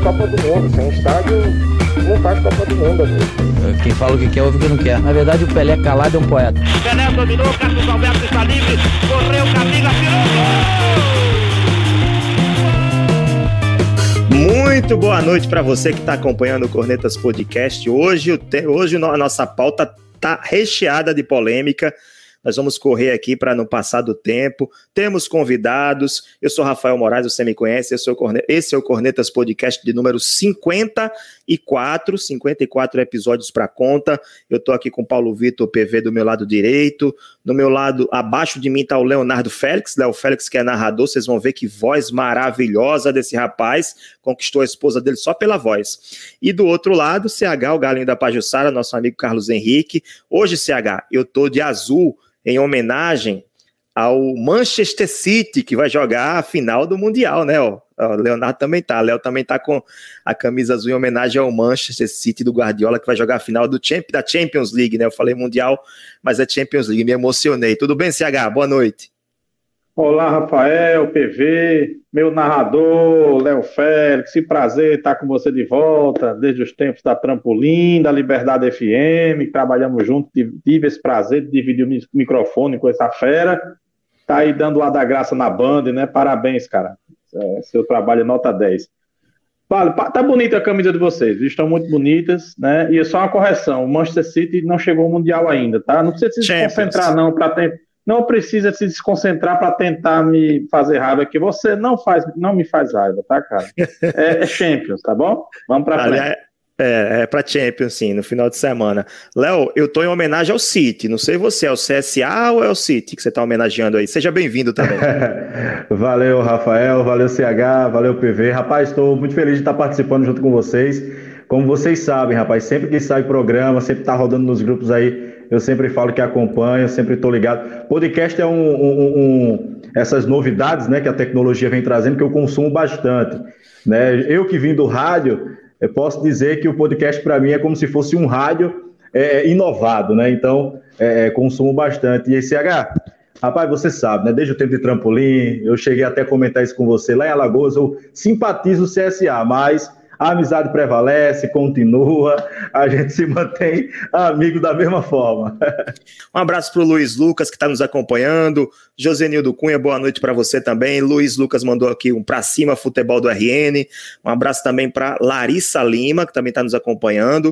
Copa do Mundo. Sem estádio, não faz Copa do Mundo, amigo. Quem fala o que quer, ouve o que não quer. Na verdade, o Pelé calado é um poeta. Pelé dominou, Carlos Alberto está livre, correu, Camila, tirou Muito boa noite para você que está acompanhando o Cornetas Podcast. Hoje, hoje a nossa pauta está recheada de polêmica. Nós vamos correr aqui para não passar do tempo. Temos convidados. Eu sou Rafael Moraes, você me conhece. Esse é o, o Cornetas Podcast de número 54. 54 episódios para conta. Eu estou aqui com Paulo Vitor PV do meu lado direito. Do meu lado, abaixo de mim está o Leonardo Félix. Léo Félix, que é narrador. Vocês vão ver que voz maravilhosa desse rapaz. Conquistou a esposa dele só pela voz. E do outro lado, CH, o galinho da Pajussara, nosso amigo Carlos Henrique. Hoje, CH, eu estou de azul em homenagem ao Manchester City, que vai jogar a final do Mundial, né? O Leonardo também tá, Léo também tá com a camisa azul em homenagem ao Manchester City do Guardiola, que vai jogar a final do da Champions League, né? Eu falei Mundial, mas é Champions League, me emocionei. Tudo bem, CH? Boa noite. Olá, Rafael, PV, meu narrador, Léo Félix, que prazer estar com você de volta, desde os tempos da Trampolim, da Liberdade FM, trabalhamos juntos, tive esse prazer de dividir o microfone com essa fera, tá aí dando o ar da graça na banda, né? Parabéns, cara, é, seu trabalho é nota 10. Vale, tá bonita a camisa de vocês, estão muito bonitas, né? E só uma correção, o Manchester City não chegou ao Mundial ainda, tá? Não precisa se Champions. concentrar não para ter não precisa se desconcentrar para tentar me fazer raiva, que você não faz, não me faz raiva, tá, cara? É, é Champions, tá bom? Vamos para frente. É, é, é para Champions, sim, no final de semana. Léo, eu tô em homenagem ao City. Não sei você, é o CSA ou é o City que você tá homenageando aí? Seja bem-vindo também. valeu, Rafael, valeu, CH, valeu, PV. Rapaz, estou muito feliz de estar participando junto com vocês. Como vocês sabem, rapaz, sempre que sai programa, sempre tá rodando nos grupos aí eu sempre falo que acompanho, sempre estou ligado. Podcast é um, um, um, essas novidades né, que a tecnologia vem trazendo que eu consumo bastante. Né? Eu que vim do rádio, posso dizer que o podcast para mim é como se fosse um rádio é, inovado, né? Então, é, é consumo bastante. E esse H, rapaz, você sabe, né? Desde o tempo de trampolim, eu cheguei até a comentar isso com você lá em Alagoas, eu simpatizo o CSA, mas a amizade prevalece, continua, a gente se mantém amigo da mesma forma. Um abraço para o Luiz Lucas, que está nos acompanhando. Josenildo Cunha, boa noite para você também. Luiz Lucas mandou aqui um para cima futebol do RN. Um abraço também para Larissa Lima, que também está nos acompanhando.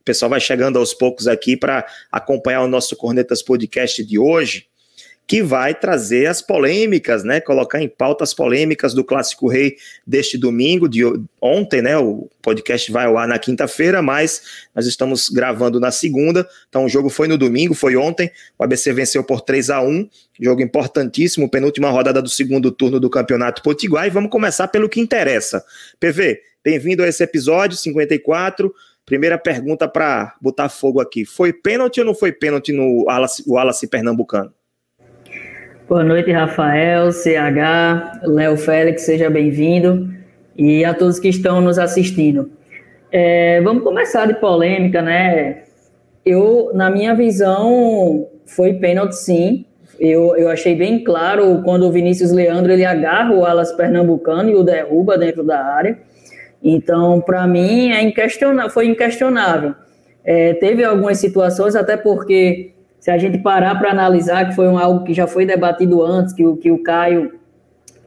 O pessoal vai chegando aos poucos aqui para acompanhar o nosso Cornetas Podcast de hoje que vai trazer as polêmicas, né? Colocar em pauta as polêmicas do Clássico Rei deste domingo, de ontem, né? O podcast vai ao ar na quinta-feira, mas nós estamos gravando na segunda. Então o jogo foi no domingo, foi ontem. O ABC venceu por 3 a 1 jogo importantíssimo, penúltima rodada do segundo turno do Campeonato Potiguar. E vamos começar pelo que interessa. PV, bem-vindo a esse episódio 54. Primeira pergunta para botar fogo aqui: foi pênalti ou não foi pênalti no Wallace, Wallace Pernambucano? Boa noite, Rafael, CH, Léo Félix, seja bem-vindo e a todos que estão nos assistindo. É, vamos começar de polêmica, né? Eu, na minha visão, foi pênalti sim. Eu, eu achei bem claro quando o Vinícius Leandro ele agarra o Alas Pernambucano e o derruba dentro da área. Então, para mim, é inquestionável, foi inquestionável. É, teve algumas situações, até porque se a gente parar para analisar, que foi um, algo que já foi debatido antes, que o, que o Caio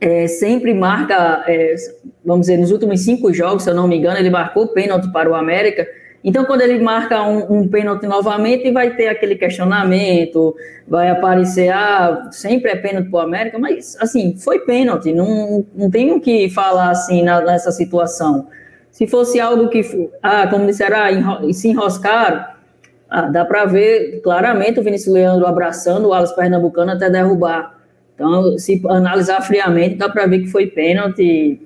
é, sempre marca, é, vamos dizer, nos últimos cinco jogos, se eu não me engano, ele marcou pênalti para o América. Então, quando ele marca um, um pênalti novamente, vai ter aquele questionamento, vai aparecer, ah, sempre é pênalti para o América, mas, assim, foi pênalti, não, não tem o que falar, assim, na, nessa situação. Se fosse algo que, ah, como disseram, ah, se enroscaram, ah, dá para ver claramente o Vinícius Leandro abraçando o Alas Pernambucano até derrubar. Então, se analisar friamente, dá para ver que foi pênalti.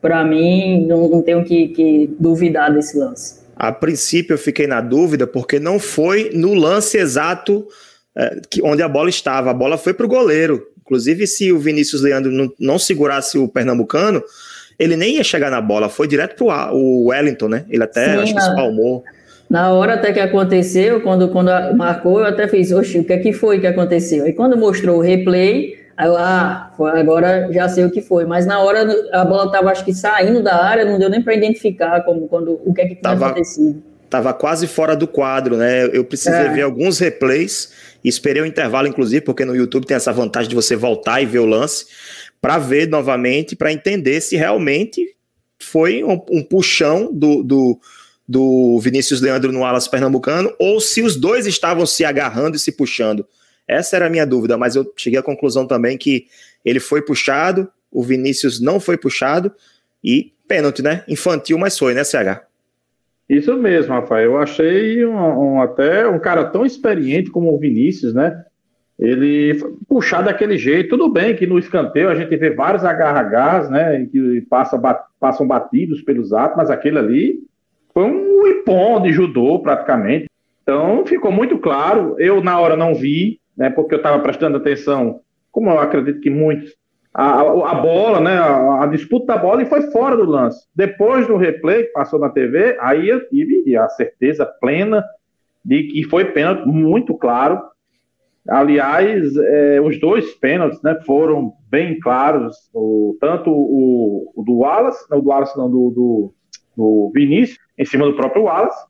Para mim, não, não tenho que, que duvidar desse lance. A princípio, eu fiquei na dúvida porque não foi no lance exato é, que, onde a bola estava. A bola foi para o goleiro. Inclusive, se o Vinícius Leandro não, não, segurasse o Pernambucano, ele nem ia chegar na bola. Foi direto para o Wellington, né? Ele até Sim, acho que espalmou. Na hora até que aconteceu, quando, quando marcou, eu até fiz, oxe, o que é que foi que aconteceu? E quando mostrou o replay, Aí eu, ah, agora já sei o que foi. Mas na hora a bola estava, acho que saindo da área, não deu nem para identificar como, quando, o que é que tinha tava, acontecido. Tava quase fora do quadro, né? Eu precisei é. ver alguns replays, esperei o um intervalo, inclusive, porque no YouTube tem essa vantagem de você voltar e ver o lance, para ver novamente, para entender se realmente foi um, um puxão do, do, do Vinícius Leandro no Alas Pernambucano, ou se os dois estavam se agarrando e se puxando. Essa era a minha dúvida, mas eu cheguei à conclusão também que ele foi puxado, o Vinícius não foi puxado e pênalti, né? Infantil, mas foi, né, CH? Isso mesmo, Rafael. Eu achei um, um, até um cara tão experiente como o Vinícius, né? Ele puxar daquele jeito, tudo bem que no escanteio a gente vê vários agarra-gás, né? Que passa, bat, passam batidos pelos atos, mas aquele ali foi um ipom de judô praticamente. Então ficou muito claro. Eu na hora não vi, né, porque eu estava prestando atenção, como eu acredito que muitos, a, a bola, né, a, a, disputa da bola e foi fora do lance. Depois do replay que passou na TV, aí eu tive a certeza plena de que foi pênalti muito claro. Aliás, é, os dois pênaltis né, foram bem claros, o, tanto o, o do Wallace, não, do Wallace não, do, do, do Vinícius, em cima do próprio Wallace,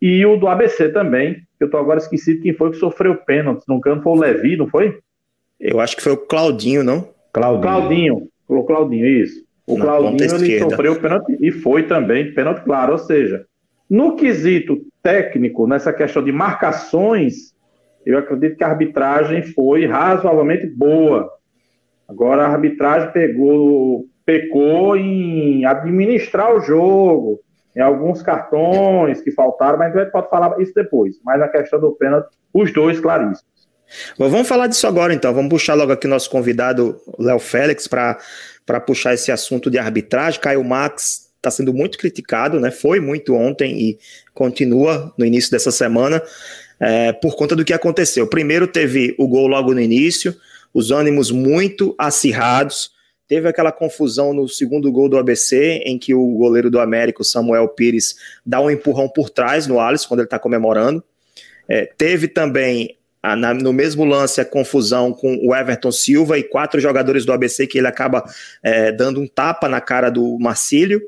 e o do ABC também, eu tô agora esquecido quem foi que sofreu pênalti no campo, foi o Levi, não foi? Eu acho que foi o Claudinho, não? Claudinho. Claudinho, o Claudinho, isso. O Na Claudinho ele sofreu pênalti e foi também pênalti claro, ou seja, no quesito técnico, nessa questão de marcações, eu acredito que a arbitragem foi razoavelmente boa. Agora a arbitragem pegou, pecou em administrar o jogo, em alguns cartões que faltaram, mas a gente pode falar isso depois. Mas a questão do pênalti, os dois claríssimos. Bom, vamos falar disso agora então. Vamos puxar logo aqui nosso convidado, Léo Félix, para puxar esse assunto de arbitragem. Caio Max está sendo muito criticado, né? Foi muito ontem e continua no início dessa semana é, por conta do que aconteceu. Primeiro teve o gol logo no início, os ânimos muito acirrados. Teve aquela confusão no segundo gol do ABC, em que o goleiro do América, Samuel Pires, dá um empurrão por trás no Alisson, quando ele está comemorando. É, teve também, a, na, no mesmo lance, a confusão com o Everton Silva e quatro jogadores do ABC, que ele acaba é, dando um tapa na cara do Marcílio.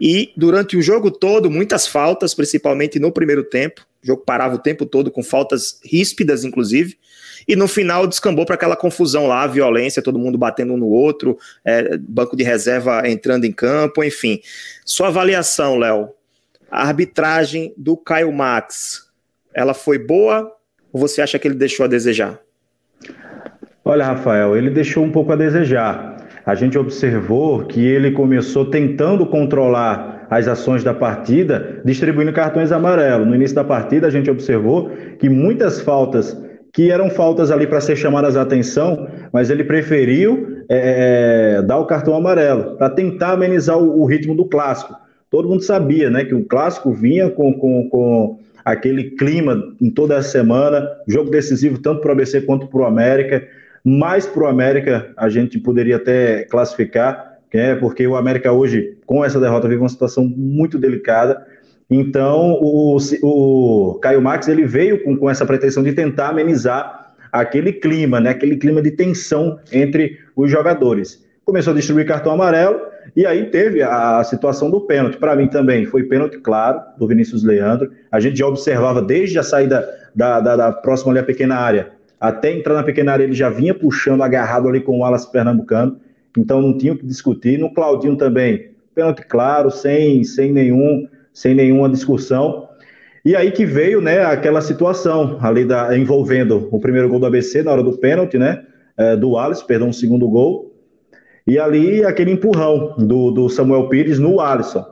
E durante o jogo todo, muitas faltas, principalmente no primeiro tempo. O jogo parava o tempo todo com faltas ríspidas, inclusive e no final descambou para aquela confusão lá, violência, todo mundo batendo um no outro, é, banco de reserva entrando em campo, enfim. Sua avaliação, Léo, a arbitragem do Caio Max, ela foi boa ou você acha que ele deixou a desejar? Olha, Rafael, ele deixou um pouco a desejar. A gente observou que ele começou tentando controlar as ações da partida, distribuindo cartões amarelos. No início da partida, a gente observou que muitas faltas que eram faltas ali para ser chamadas a atenção, mas ele preferiu é, é, dar o cartão amarelo para tentar amenizar o, o, ritmo do clássico. Todo mundo sabia, né, que o clássico vinha com, com, com aquele clima em toda a semana, jogo decisivo tanto para o ABC quanto para o América. Mais para o América a gente poderia até classificar, né, porque o América hoje, com essa derrota, vive uma situação muito delicada. Então, o, o Caio Max ele veio com, com essa pretensão de tentar amenizar aquele clima, né, aquele clima de tensão entre os jogadores. Começou a distribuir cartão amarelo e aí teve a, a situação do pênalti. Para mim também foi pênalti claro do Vinícius Leandro. A gente já observava desde a saída da, da, da próxima ali à pequena área até entrar na pequena área, ele já vinha puxando, agarrado ali com o Alas Pernambucano. Então não tinha o que discutir. No Claudinho também, pênalti claro, sem, sem nenhum sem nenhuma discussão. E aí que veio, né, aquela situação ali da, envolvendo o primeiro gol do ABC na hora do pênalti, né, é, do Alisson, perdão, o segundo gol, e ali aquele empurrão do, do Samuel Pires no Alisson.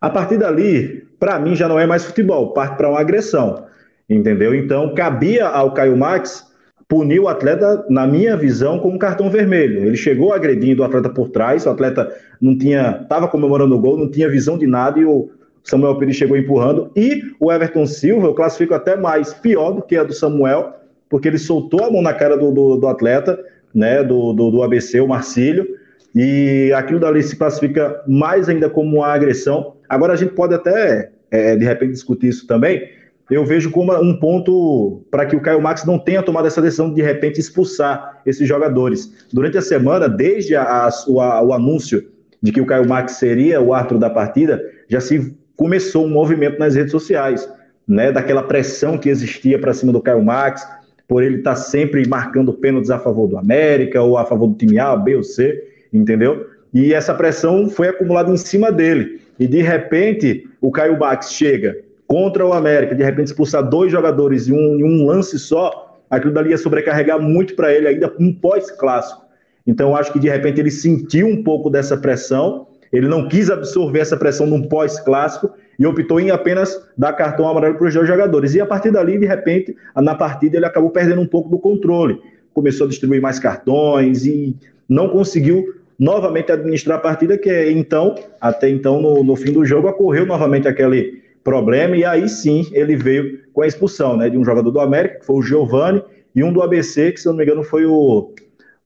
A partir dali, para mim já não é mais futebol, parte para uma agressão, entendeu? Então cabia ao Caio Max punir o atleta, na minha visão, com um cartão vermelho. Ele chegou agredindo o atleta por trás, o atleta não tinha, estava comemorando o gol, não tinha visão de nada e o Samuel Pires chegou empurrando. E o Everton Silva, eu classifico até mais pior do que a do Samuel, porque ele soltou a mão na cara do, do, do atleta, né, do, do, do, ABC, o Marcílio, e aquilo dali se classifica mais ainda como uma agressão. Agora a gente pode até, é, de repente, discutir isso também. eu vejo como um ponto para que o Caio Max não tenha tomado essa decisão de, de repente expulsar esses jogadores. Durante a semana, desde a, a, o anúncio de que o Caio Max seria o árbitro da partida, já se começou um movimento nas redes sociais, né, daquela pressão que existia para cima do Caio Max, por ele estar tá sempre marcando pênaltis a favor do América ou a favor do time A, B ou C, entendeu? E essa pressão foi acumulada em cima dele. E de repente, o Caio Max chega contra o América, de repente expulsar dois jogadores em um, em um lance só, aquilo dali ia sobrecarregar muito para ele ainda um pós-clássico. Então acho que de repente ele sentiu um pouco dessa pressão, ele não quis absorver essa pressão num pós-clássico e optou em apenas dar cartão amarelo para os dois jogadores. E a partir dali, de repente, na partida ele acabou perdendo um pouco do controle. Começou a distribuir mais cartões e não conseguiu novamente administrar a partida, que é, então, até então, no, no fim do jogo, ocorreu novamente aquele problema, e aí sim ele veio com a expulsão né, de um jogador do América, que foi o Giovani, e um do ABC, que se eu não me engano foi o,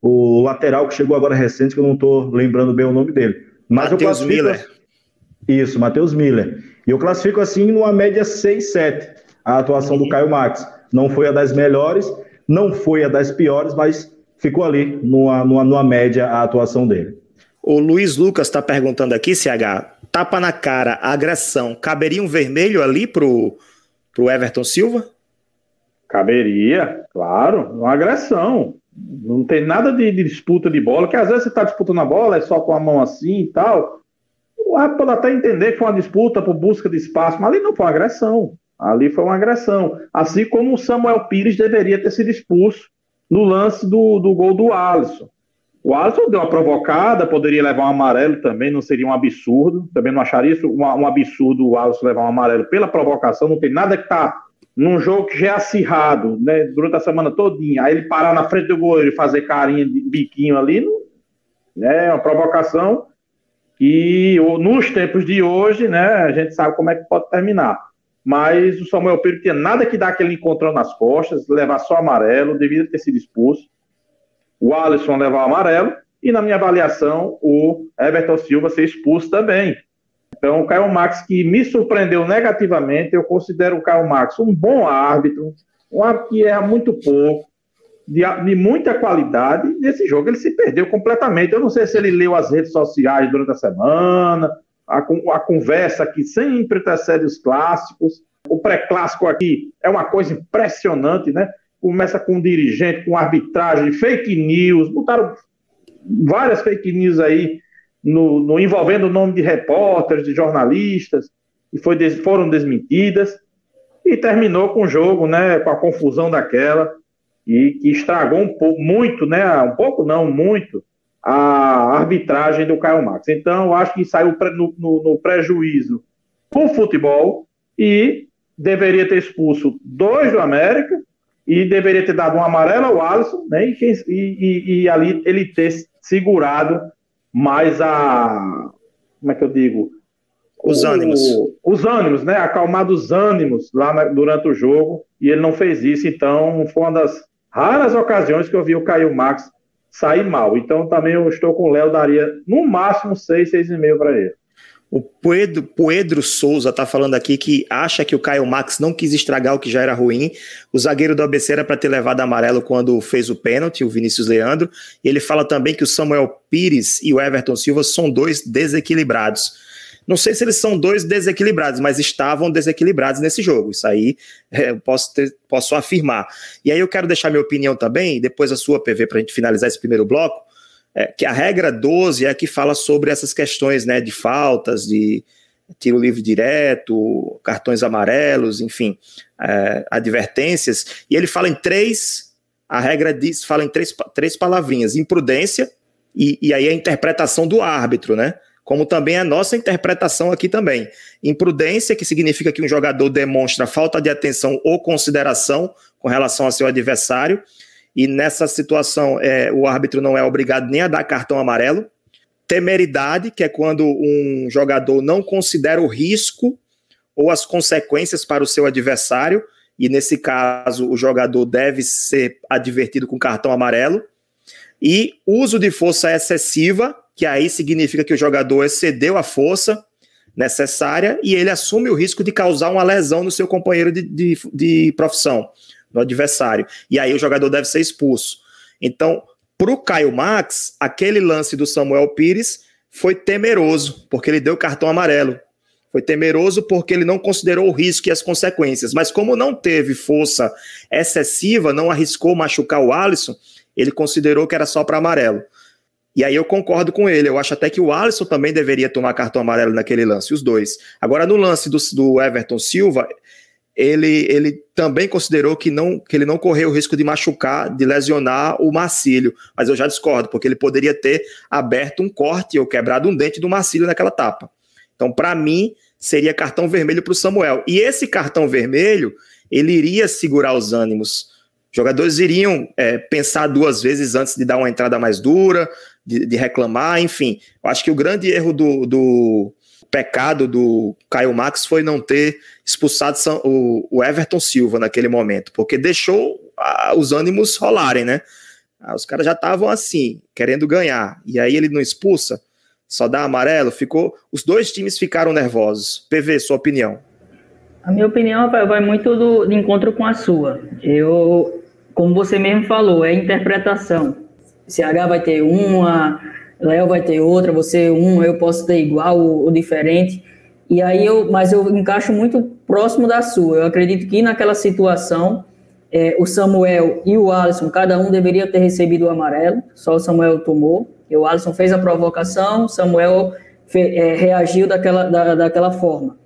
o lateral que chegou agora recente, que eu não estou lembrando bem o nome dele. Mas Matheus Miller. Isso, Matheus Miller. E eu classifico assim numa média 6, 7 a atuação do Caio Max. Não foi a das melhores, não foi a das piores, mas ficou ali numa, numa, numa média a atuação dele. O Luiz Lucas está perguntando aqui, CH, tapa na cara, agressão, caberia um vermelho ali pro, pro Everton Silva? Caberia, claro, uma agressão. Não tem nada de, de disputa de bola, que às vezes você está disputando a bola, é só com a mão assim e tal. O árbitro pode até entender que foi uma disputa por busca de espaço, mas ali não foi uma agressão. Ali foi uma agressão. Assim como o Samuel Pires deveria ter sido expulso no lance do, do gol do Alisson. O Alisson deu uma provocada, poderia levar um amarelo também, não seria um absurdo. Também não acharia isso um, um absurdo o Alisson levar um amarelo pela provocação. Não tem nada que tá num jogo que já é acirrado, né, durante a semana todinha. Aí ele parar na frente do goleiro e fazer carinha de biquinho ali, né, é uma provocação que nos tempos de hoje, né, a gente sabe como é que pode terminar. Mas o Samuel Pedro tinha nada que dar aquele encontrão nas costas, levar só amarelo, deveria ter sido expulso o Alisson levar o amarelo e, na minha avaliação, o Everton Silva ser expulso também. Então, o Caio Max, que me surpreendeu negativamente, eu considero o Caio Max um bom árbitro, um árbitro que erra muito pouco, de, de, muita qualidade. Nesse jogo ele se perdeu completamente. Eu não sei se ele leu as redes sociais durante a semana, a, a conversa que sempre antecede os clássicos. O pré-clássico aqui é uma coisa impressionante, né? começa com um dirigente, com arbitragem, fake news, botaram várias fake news aí no, no envolvendo o nome de repórteres, de jornalistas, e foi, foram desmentidas, e terminou com o jogo, né, com a confusão daquela, e que estragou um pouco, muito, né, um pouco não, muito, a arbitragem do Caio Max. Então, acho que saiu no, no, no prejuízo o futebol e deveria ter expulso dois do América e deveria ter dado um amarelo ao Alisson, né? E, e, e, e, ali ele ter segurado mais a. Como é que eu digo? Os o, ânimos. Os ânimos, né? Acalmado os ânimos lá na, durante o jogo, e ele não fez isso, então foi uma das raras ocasiões que eu vi o Caio Max sair mal. Então também eu estou com o Léo, daria no máximo 6, 6,5 para ele. O Pedro, Pedro Souza está falando aqui que acha que o Caio Max não quis estragar o que já era ruim. O zagueiro do ABC era para ter levado amarelo quando fez o pênalti, o Vinícius Leandro. E ele fala também que o Samuel Pires e o Everton Silva são dois desequilibrados. Não sei se eles são dois desequilibrados, mas estavam desequilibrados nesse jogo. Isso aí é, eu posso, ter, posso afirmar. E aí eu quero deixar minha opinião também, depois a sua PV para a gente finalizar esse primeiro bloco é, que a regra 12 é a que fala sobre essas questões né, de faltas, de tiro livre direto, cartões amarelos, enfim, é, advertências, e ele fala em três, a regra diz, fala em três, três palavrinhas, imprudência, e, e aí a interpretação do árbitro, né? Como também a nossa interpretação aqui também. Imprudência, que significa que um jogador demonstra falta de atenção ou consideração com relação ao seu adversário, e nessa situação é, o árbitro não é obrigado nem a dar cartão amarelo. Temeridade, que é quando um jogador não considera o risco ou as consequências para o seu adversário, e nesse caso o jogador deve ser advertido com cartão amarelo. E uso de força excessiva, que aí significa que o jogador excedeu a força, necessária e ele assume o risco de causar uma lesão no seu companheiro de, de, de profissão, no adversário. E aí o jogador deve ser expulso. Então, para o Caio Max, aquele lance do Samuel Pires foi temeroso, porque ele deu cartão amarelo. Foi temeroso porque ele não considerou o risco e as consequências. Mas como não teve força excessiva, não arriscou machucar o Alisson, ele considerou que era só para amarelo. E aí eu concordo com ele. Eu acho até que o Alisson também deveria tomar cartão amarelo naquele lance, os dois. Agora, no lance do, do Everton Silva, ele, ele também considerou que, não, que ele não correu o risco de machucar, de lesionar o Marcílio. Mas eu já discordo, porque ele poderia ter aberto um corte ou quebrado um dente do Marcílio naquela tapa. Então, para mim, seria cartão vermelho para o Samuel. E esse cartão vermelho, ele iria segurar os ânimos. Jogadores iriam é, pensar duas vezes antes de dar uma entrada mais dura, de, de reclamar, enfim. Eu acho que o grande erro do, do pecado do Caio Max foi não ter expulsado o, o Everton Silva naquele momento, porque deixou os ânimos rolarem, né? Ah, os caras já estavam assim, querendo ganhar, e aí ele não expulsa, só dá amarelo, ficou. Os dois times ficaram nervosos. PV, sua opinião? A minha opinião vai, muito do, de encontro com a sua. Eu, como você mesmo falou, é interpretação. CH vai ter uma, Léo vai ter outra, você um, eu posso ter igual ou, ou, diferente. E aí eu, mas eu encaixo muito próximo da sua. Eu acredito que naquela situação é, o Samuel e o Alisson, cada um deveria ter recebido o amarelo, só o Samuel tomou. E o Alisson fez a provocação, o Samuel fe, é, reagiu daquela, da, daquela forma.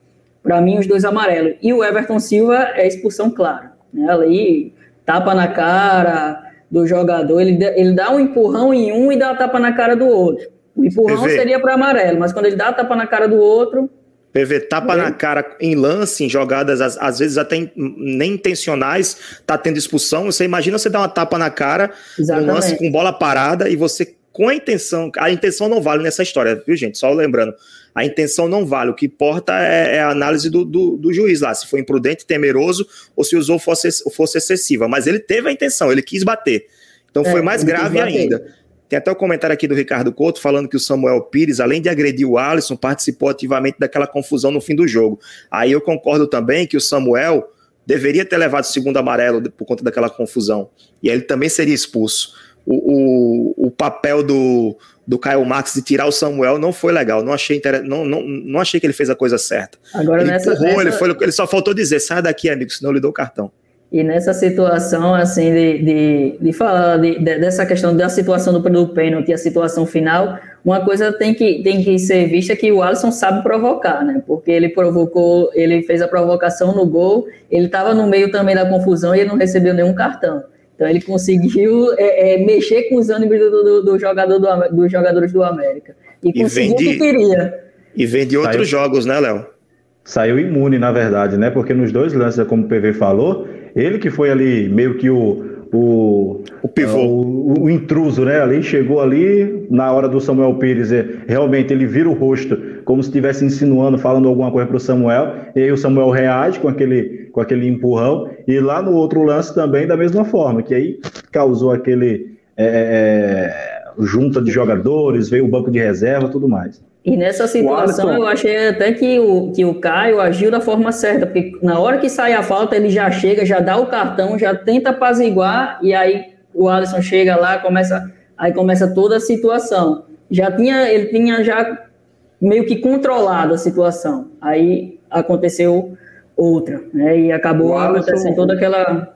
Para mim, os dois amarelos. E o Everton Silva é expulsão clara. Né? Ali, tapa na cara, do jogador, ele, ele dá um empurrão em um e dá a tapa na cara do outro. O empurrão PV. seria para amarelo, mas quando ele dá a tapa na cara do outro. PV, tapa é. na cara em lance, em jogadas, às, às vezes até nem intencionais, tá tendo expulsão. Você imagina você dar uma tapa na cara, Exatamente. um lance com bola parada e você com a intenção. A intenção não vale nessa história, viu, gente? Só lembrando. A intenção não vale. O que importa é, é a análise do, do, do, juiz lá, se foi imprudente, temeroso ou se usou força, força excessiva. Mas ele teve a intenção, ele quis bater. Então é, foi mais grave ainda. Tem até o um comentário aqui do Ricardo Couto falando que o Samuel Pires, além de agredir o Alisson, participou ativamente daquela confusão no fim do jogo. Aí eu concordo também que o Samuel deveria ter levado o segundo amarelo por conta daquela confusão. E aí ele também seria expulso. O, o, o papel do, do Caio Max de tirar o Samuel não foi legal. Não achei, inter... não, não, não achei que ele fez a coisa certa. Agora, ele nessa, empurrou, nessa... ele, foi, ele só faltou dizer: sai daqui, amigo, senão eu lhe dou o cartão. E nessa situação, assim, de, de, de falar de, de, dessa questão da situação do, do pênalti e a situação final, uma coisa tem que, tem que ser vista que o Alisson sabe provocar, né? Porque ele provocou, ele fez a provocação no gol, ele estava no meio também da confusão e ele não recebeu nenhum cartão. Então ele conseguiu é, é, mexer com os ânimos do, do, do jogador do, dos jogadores do América. E, e conseguiu o que queria. E vem de outros Saiu. jogos, né, Léo? Saiu imune, na verdade, né? Porque nos dois lances, como o PV falou, ele que foi ali meio que o, o, o pivô, o, o, intruso, né? Ali chegou ali na hora do Samuel Pires, é, realmente ele vira o rosto, como se estivesse insinuando, falando alguma coisa para o Samuel, e aí o Samuel reage com aquele, com aquele empurrão, e lá no outro lance também da mesma forma, que aí causou aquele é, é, junta de jogadores, veio o banco de reserva, tudo mais. E nessa situação eu achei até que o, que o Caio agiu da forma certa, porque na hora que sai a falta ele já chega, já dá o cartão, já tenta apaziguar e aí o Alisson chega lá, começa aí começa toda a situação. Já tinha ele tinha já meio que controlado a situação. Aí aconteceu outra, né? E acabou acontecendo toda aquela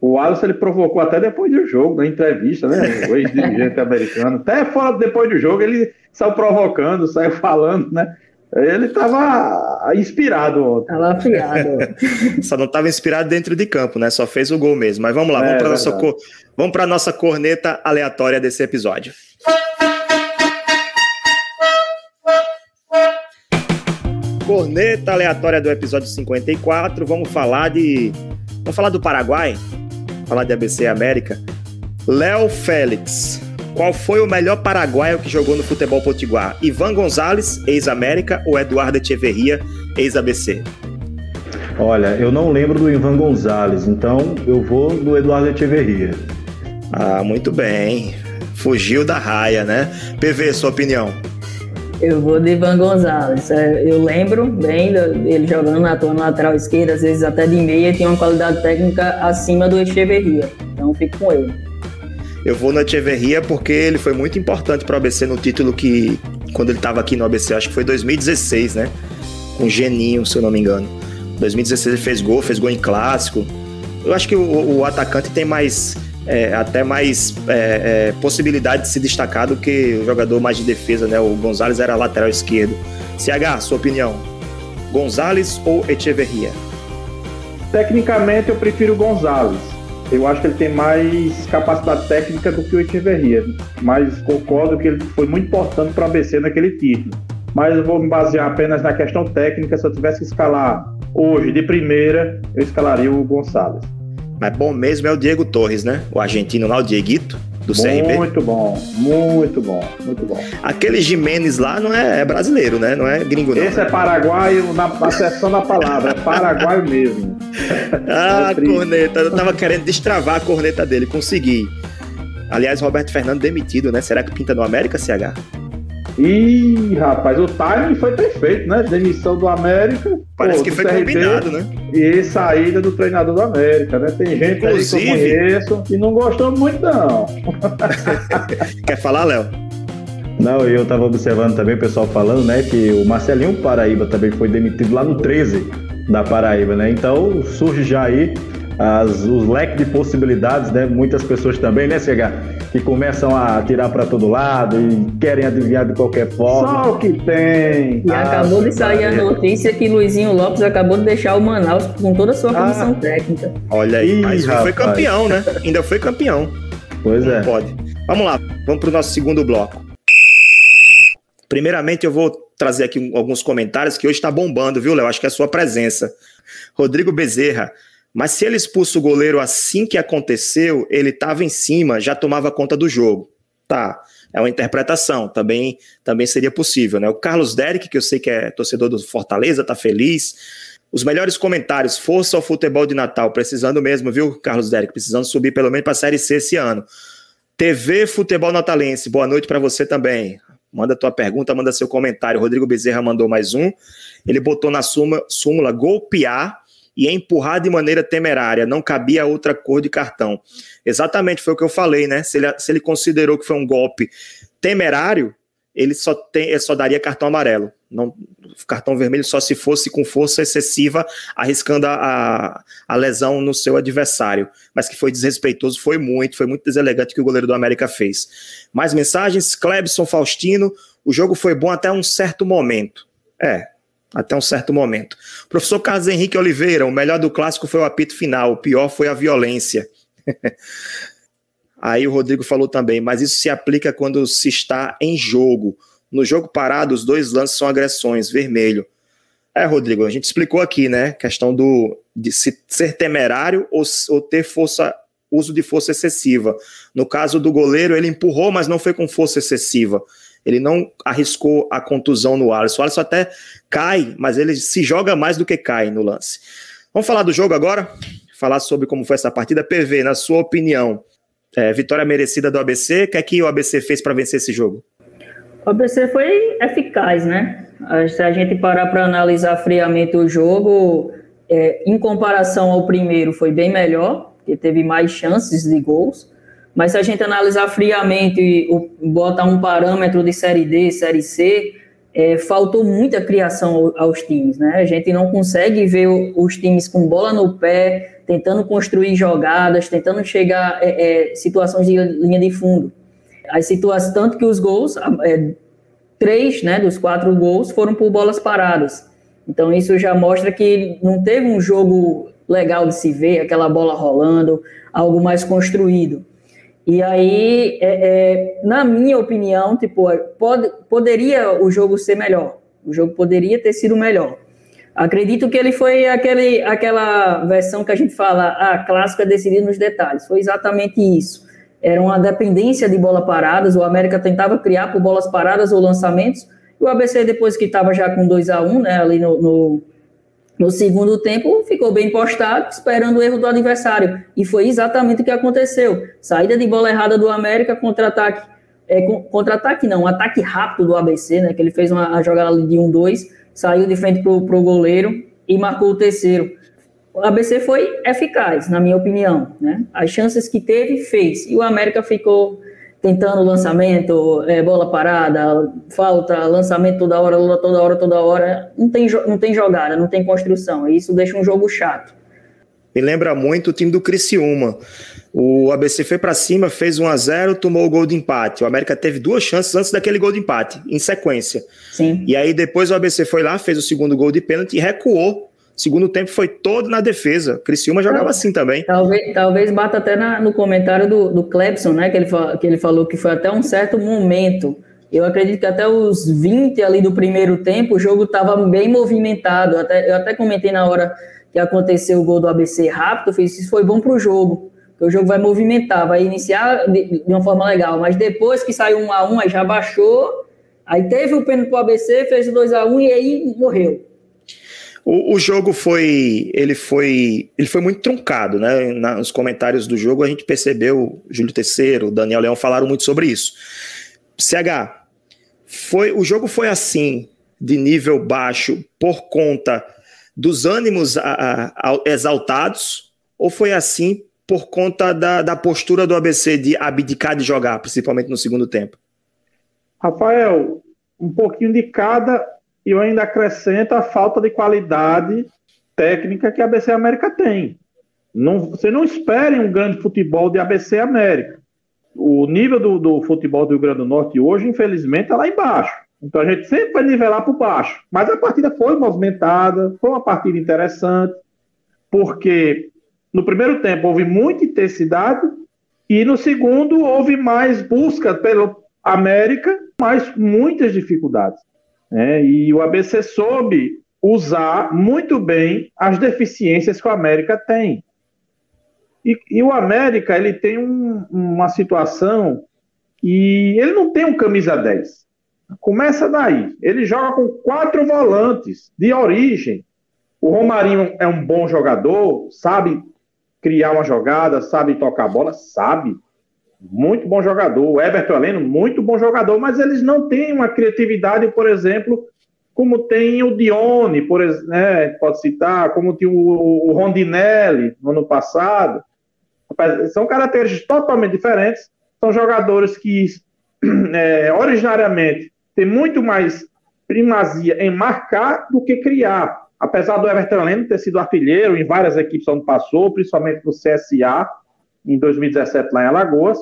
o Alisson ele provocou até depois do jogo, na entrevista, né? O ex-dirigente americano. Até fora depois do jogo, ele saiu provocando, saiu falando, né? Ele estava inspirado ontem. Estava afiado. Só não estava inspirado dentro de campo, né? Só fez o gol mesmo. Mas vamos lá, é, vamos para nossa, cor... vamos a nossa corneta aleatória desse episódio. Corneta aleatória do episódio 54. Vamos falar de. Vamos falar do Paraguai? falar de ABC América. Léo Félix. Qual foi o melhor paraguaio que jogou no futebol potiguar? Ivan Gonzalez, ex-América, ou Eduardo Echeverria, ex-ABC? Olha, eu não lembro do Ivan Gonzalez, então eu vou no Eduardo Echeverria. Ah, muito bem. Fugiu da raia, né? PV, sua opinião? Eu vou de Ivan Gonzalez. É, eu lembro bem dele jogando na tua lateral esquerda, às vezes até de meia, tinha uma qualidade técnica acima do Echeverria. Então fico com ele. Eu vou no Echeverria porque ele foi muito importante para o ABC no título que, quando ele estava aqui no ABC, acho que foi 2016, né? Com Geninho, se eu não me engano. 2016 ele fez gol, fez gol em clássico. Eu acho que o, o atacante tem mais é, até mais é, é, possibilidade de se destacar do que o jogador mais de defesa, né? O Gonzalez era lateral esquerdo. CH, sua opinião? Gonzalez ou Echeverria? Tecnicamente eu prefiro o Gonzalez. Eu acho que ele tem mais capacidade técnica do que o Echeverria, mas concordo que ele foi muito importante para o ABC naquele título. Mas eu vou me basear apenas na questão técnica. Se eu tivesse que escalar hoje de primeira, eu escalaria o Gonçalves. Mas bom mesmo é o Diego Torres, né? O argentino lá, o Dieguito, do muito CRB. Muito bom, muito bom, muito bom. Aquele Jimenez lá não é, é brasileiro, né? Não é gringo, não. Esse é paraguaio na acessão da palavra, é paraguaio mesmo. ah, é corneta. Eu tava querendo destravar a corneta dele, consegui. Aliás, Roberto Fernando demitido, né? Será que pinta no América, CH? Ih, rapaz, o timing foi perfeito, né? Demissão do América. Parece pô, que foi CRB, combinado, né? E saída do treinador do América, né? Tem gente Inclusive... aí que eu conheço que não gostou muito, não. Quer falar, Léo? Não, eu estava observando também o pessoal falando, né, que o Marcelinho Paraíba também foi demitido lá no 13 da Paraíba, né? Então surge já aí as, os leques de possibilidades, né? Muitas pessoas também, né, CH? Que começam a tirar para todo lado e querem adivinhar de qualquer forma. Só o que tem. E ah, acabou de sair a notícia que Luizinho Lopes acabou de deixar o Manaus com toda a sua comissão ah. técnica. Olha aí, mas rapaz. foi campeão, né? Ainda foi campeão. Pois Não é. Pode. Vamos lá, vamos para o nosso segundo bloco. Primeiramente, eu vou trazer aqui alguns comentários que hoje está bombando, viu, Léo? Acho que é a sua presença. Rodrigo Bezerra. Mas se ele expulsa o goleiro assim que aconteceu, ele estava em cima, já tomava conta do jogo. Tá, é uma interpretação, também, também seria possível, né? O Carlos Derek, que eu sei que é torcedor do Fortaleza, tá feliz. Os melhores comentários, força ao futebol de Natal, precisando mesmo, viu, Carlos Derek? Precisando subir pelo menos para a Série C esse ano. TV Futebol Natalense, boa noite para você também. Manda tua pergunta, manda seu comentário. Rodrigo Bezerra mandou mais um. Ele botou na súmula, súmula golpear e empurrar de maneira temerária, não cabia outra cor de cartão. Exatamente foi o que eu falei, né? Se ele, se ele considerou que foi um golpe temerário, ele só, tem, ele só daria cartão amarelo. Não, cartão vermelho só se fosse com força excessiva, arriscando a, a, a, lesão no seu adversário. Mas que foi desrespeitoso, foi muito, foi muito deselegante que o goleiro do América fez. Mais mensagens, Clebson Faustino, o jogo foi bom até um certo momento. É, até um certo momento. Professor Carlos Henrique Oliveira, o melhor do clássico foi o apito final, o pior foi a violência. Aí o Rodrigo falou também, mas isso se aplica quando se está em jogo. No jogo parado, os dois lances são agressões, vermelho. É, Rodrigo, a gente explicou aqui, né? Questão do de ser temerário ou, ou ter força, uso de força excessiva. No caso do goleiro, ele empurrou, mas não foi com força excessiva. Ele não arriscou a contusão no Alisson. O Alisson até cai, mas ele se joga mais do que cai no lance. Vamos falar do jogo agora? Falar sobre como foi essa partida. PV, na sua opinião, é, vitória merecida do ABC. O que é que o ABC fez para vencer esse jogo? O ABC foi eficaz, né? Se a gente parar para analisar friamente o jogo, é, em comparação ao primeiro, foi bem melhor, porque teve mais chances de gols. Mas se a gente analisar friamente e botar um parâmetro de Série D, Série C, é, faltou muita criação aos times, né? A gente não consegue ver os times com bola no pé, tentando construir jogadas, tentando chegar é, é, situações de linha de fundo. As situações, tanto que os gols, é, três né, dos quatro gols foram por bolas paradas. Então isso já mostra que não teve um jogo legal de se ver, aquela bola rolando, algo mais construído. E aí, é, é, na minha opinião, tipo, pode, poderia o jogo ser melhor. O jogo poderia ter sido melhor. Acredito que ele foi aquele, aquela versão que a gente fala, a ah, clássica decidida nos detalhes. Foi exatamente isso. Era uma dependência de bola paradas. O América tentava criar por bolas paradas ou lançamentos. E o ABC, depois que estava já com 2 a 1 um, né, ali no, no no segundo tempo, ficou bem postado, esperando o erro do adversário. E foi exatamente o que aconteceu. Saída de bola errada do América, contra-ataque é, contra-ataque não, um ataque rápido do ABC, né? Que ele fez uma jogada de 1-2, saiu de frente pro, pro goleiro e marcou o terceiro. O ABC foi eficaz, na minha opinião, né? As chances que teve, fez. E o América ficou tentando lançamento, é, bola parada, falta, lançamento toda hora, toda hora, toda hora. Não tem, não tem jogada, não tem construção. E isso deixa um jogo chato. Me lembra muito o time do Criciúma. O ABC foi para cima, fez 1 a 0 tomou o gol de empate. O América teve duas chances antes daquele gol de empate, em sequência. Sim. E aí depois o ABC foi lá, fez o segundo gol de pênalti e recuou. Segundo tempo foi todo na defesa. Criciúma jogava assim também. Talvez, talvez bata até na, no comentário do, do Clebson, né? Que ele, que ele falou que foi até um certo momento. Eu acredito que até os 20 ali do primeiro tempo o jogo estava bem movimentado. Até, eu até comentei na hora que aconteceu o gol do ABC rápido, fiz, isso foi bom para o jogo, o jogo vai movimentar, vai iniciar de, de, uma forma legal, mas depois que saiu um a um, aí já baixou, aí teve o pênalti para o ABC, fez o 2 a 1 e aí morreu. O, o, jogo foi, ele foi, ele foi muito truncado, né? Nos comentários do jogo a gente percebeu, Júlio Terceiro, Daniel Leão falaram muito sobre isso. CH, foi, o jogo foi assim, de nível baixo, por conta dos ânimos a, a, exaltados, ou foi assim por conta da, da postura do ABC de abdicar de jogar, principalmente no segundo tempo? Rafael, um pouquinho de cada, e eu ainda acrescento a falta de qualidade técnica que a ABC América tem. Não, você não espere um grande futebol de ABC América. O nível do, do futebol do Rio Grande do Norte hoje, infelizmente, está lá embaixo. Então a gente sempre vai nivelar por baixo. Mas a partida foi movimentada, foi uma partida interessante, porque no primeiro tempo houve muita intensidade e no segundo houve mais busca pelo América, mas muitas dificuldades. Né? E o ABC soube usar muito bem as deficiências que o América tem. E, e o América ele tem um, uma situação que ele não tem um camisa 10. Começa daí. Ele joga com quatro volantes de origem. O Romarinho é um bom jogador, sabe criar uma jogada, sabe tocar a bola, sabe. Muito bom jogador. O Everton Heleno, muito bom jogador, mas eles não têm uma criatividade, por exemplo, como tem o Dione, por né, pode citar, como tem o, Rondinelli no ano passado. São características totalmente diferentes. São jogadores que, é, originariamente, tem muito mais primazia em marcar do que criar. Apesar do Everton Leno ter sido artilheiro em várias equipes onde passou, principalmente no CSA, em 2017 lá em Alagoas,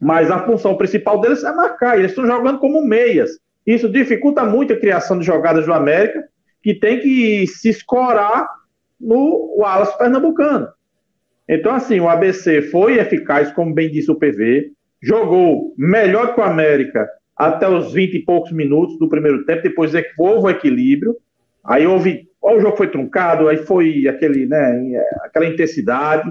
mas a função principal deles é marcar, eles estão jogando como meias. Isso dificulta muito a criação de jogadas do América, que tem que se escorar no Wallace Pernambucano. Então, assim, o ABC foi eficaz, como bem disse o PV, jogou melhor que o América até os 20 e poucos minutos do primeiro tempo, depois é houve o equilíbrio, aí houve, o jogo foi truncado, aí foi aquele, né, aquela intensidade,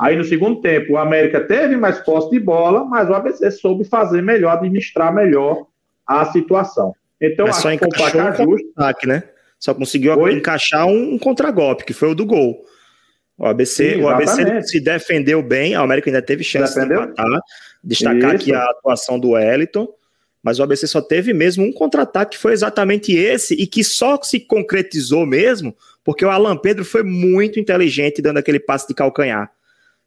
aí no segundo tempo o América teve mais posse de bola, mas o ABC soube fazer melhor, administrar melhor a situação. Então, mas só encaixou um justo. Ataque, né? Só conseguiu Oi? encaixar um, um contragolpe, que foi o do gol. O ABC, Sim, o ABC se defendeu bem, a América ainda teve chance defendeu? de empatar. Destacar Isso. aqui a atuação do Wellington mas o ABC só teve mesmo um contra-ataque, que foi exatamente esse, e que só se concretizou mesmo porque o Alan Pedro foi muito inteligente dando aquele passe de calcanhar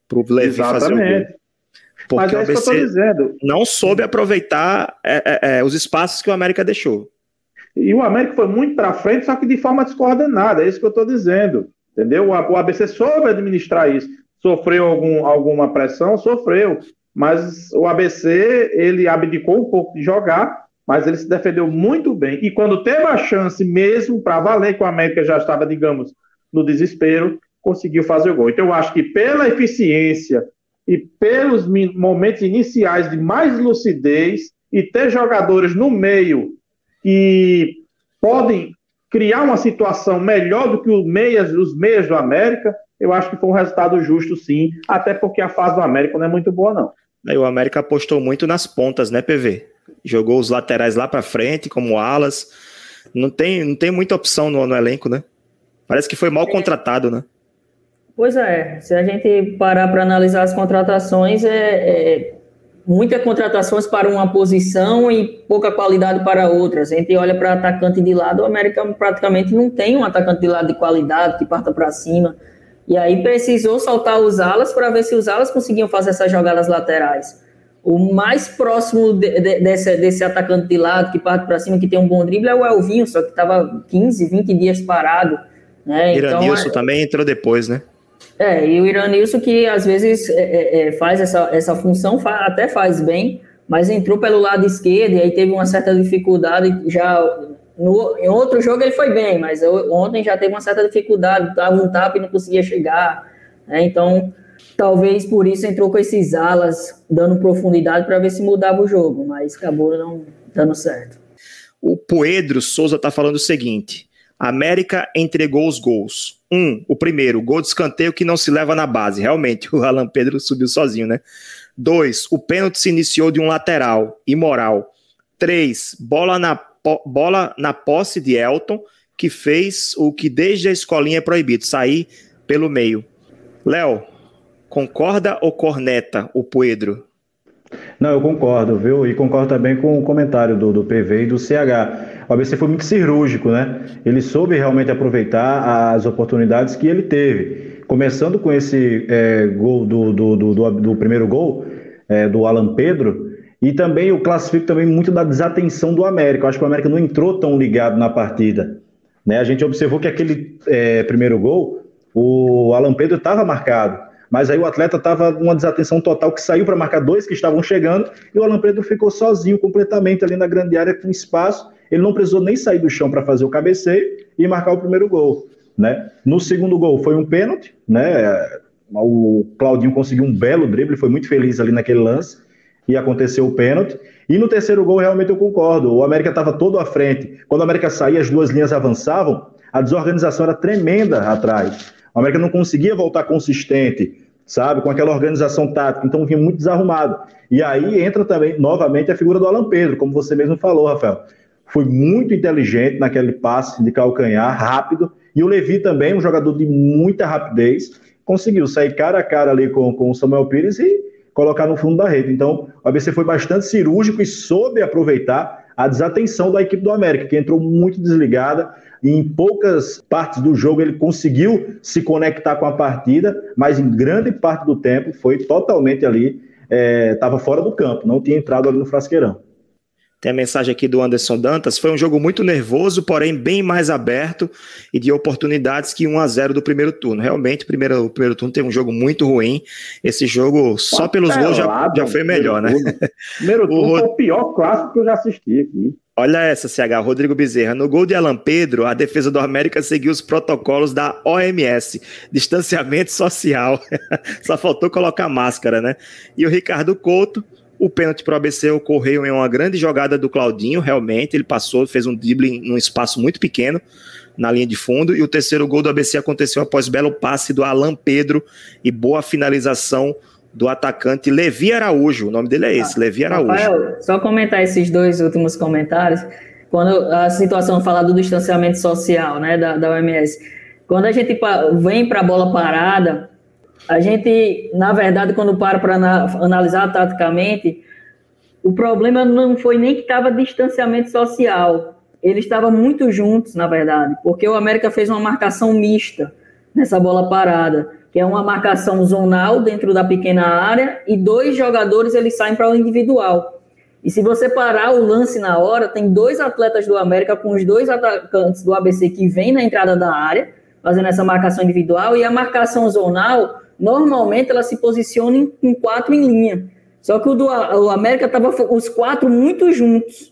para o Levi fazer o gol. Porque é o ABC não soube aproveitar é, é, é, os espaços que o América deixou. E o América foi muito para frente, só que de forma descoordenada, é isso que eu estou dizendo. Entendeu? O ABC soube administrar isso. Sofreu algum, alguma pressão? Sofreu mas o ABC ele abdicou um pouco de jogar, mas ele se defendeu muito bem. E quando teve a chance mesmo para valer, que o América já estava, digamos, no desespero, conseguiu fazer o gol. Então eu acho que pela eficiência e pelos momentos iniciais de mais lucidez e ter jogadores no meio que podem criar uma situação melhor do que os meias, os meias do América, eu acho que foi um resultado justo, sim, até porque a fase do América não é muito boa, não. Aí o América apostou muito nas pontas, né, PV? Jogou os laterais lá para frente, como alas. Não tem, não tem muita opção no, no elenco, né? Parece que foi mal contratado, né? Pois é, se a gente parar para analisar as contratações, é, é, muitas contratações para uma posição e pouca qualidade para outras. A gente olha para atacante de lado, o América praticamente não tem um atacante de lado de qualidade que parta para cima. E aí precisou soltar os alas para ver se os alas conseguiam fazer essas jogadas laterais. O mais próximo de, de, desse, desse atacante de lado que parte para cima, que tem um bom drible, é o Elvinho, só que estava 15, 20 dias parado. Né? Iranilson então, é... também entrou depois, né? É, e o Iranilson que às vezes é, é, é, faz essa, essa função, até faz bem, mas entrou pelo lado esquerdo e aí teve uma certa dificuldade. Já no, em outro jogo ele foi bem, mas ontem já teve uma certa dificuldade, dava um tapa e não conseguia chegar. Né? Então, talvez por isso entrou com esses alas, dando profundidade para ver se mudava o jogo, mas acabou não dando certo. O Poedro Souza está falando o seguinte: América entregou os gols. Um, o primeiro, gol de escanteio que não se leva na base. Realmente, o Alan Pedro subiu sozinho, né? Dois, o pênalti se iniciou de um lateral, imoral. Três, bola na, bola na posse de Elton, que fez o que desde a escolinha é proibido, sair pelo meio. Léo, concorda ou corneta o Pedro? Não, eu concordo, viu? E concordo também com o comentário do, do PV e do CH. O ABC foi muito cirúrgico, né? Ele soube realmente aproveitar as oportunidades que ele teve. Começando com esse é, gol do, do, do, do, primeiro gol, é, do Alan Pedro, e também eu classifico também muito da desatenção do América. Eu acho que o América não entrou tão ligado na partida. Né? A gente observou que aquele é, primeiro gol, o Alan Pedro estava marcado mas aí o atleta estava numa desatenção total que saiu para marcar dois que estavam chegando e o Alan Pedro ficou sozinho completamente ali na grande área com espaço. Ele não precisou nem sair do chão para fazer o cabeceio e marcar o primeiro gol. Né? No segundo gol foi um pênalti, né? O Claudinho conseguiu um belo drible, foi muito feliz ali naquele lance e aconteceu o pênalti. E no terceiro gol, realmente eu concordo. O América estava todo à frente. Quando o América saía, as duas linhas avançavam, a desorganização era tremenda atrás. O América não conseguia voltar consistente sabe? Com aquela organização tática. Então vinha muito desarrumado. E aí entra também, novamente, a figura do Alan Pedro, como você mesmo falou, Rafael. Foi muito inteligente naquele passe de calcanhar, rápido. E o Levi também, um jogador de muita rapidez, conseguiu sair cara a cara ali com, com o Samuel Pires e colocar no fundo da rede. Então, o ABC foi bastante cirúrgico e soube aproveitar a desatenção da equipe do América, que entrou muito desligada, e em poucas partes do jogo ele conseguiu se conectar com a partida, mas em grande parte do tempo foi totalmente ali, estava é, fora do campo, não tinha entrado ali no frasqueirão. Tem a mensagem aqui do Anderson Dantas. Foi um jogo muito nervoso, porém bem mais aberto e de oportunidades que 1 a 0 do primeiro turno. Realmente, primeiro, o primeiro turno teve um jogo muito ruim. Esse jogo, só pelos gols, já, já foi melhor, né? Primeiro turno o... foi o pior clássico que eu já assisti aqui. Olha essa, CH, Rodrigo Bezerra. No gol de Alan Pedro, a defesa do América seguiu os protocolos da OMS, distanciamento social. Só faltou colocar máscara, né? E o Ricardo Couto, o pênalti para o ABC ocorreu em uma grande jogada do Claudinho, realmente. Ele passou, fez um drible num espaço muito pequeno na linha de fundo. E o terceiro gol do ABC aconteceu após belo passe do Alan Pedro e boa finalização do atacante Levi Araújo. O nome dele é esse, ah, Levi Araújo. Rafael, só comentar esses dois últimos comentários. Quando a situação fala do distanciamento social, né, da, da OMS. Quando a gente vem para a bola parada, a gente, na verdade, quando para para analisar taticamente, o problema não foi nem que estava distanciamento social. Eles estavam muito juntos, na verdade, porque o América fez uma marcação mista nessa bola parada que é uma marcação zonal dentro da pequena área, e dois jogadores eles saem para o individual. E se você parar o lance na hora, tem dois atletas do América com os dois atacantes do ABC que vêm na entrada da área, fazendo essa marcação individual, e a marcação zonal, normalmente ela se posiciona em, em quatro em linha. Só que o do o América estava os quatro muito juntos.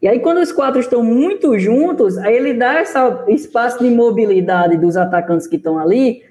E aí, quando os quatro estão muito juntos, aí ele dá esse espaço de mobilidade dos atacantes que estão ali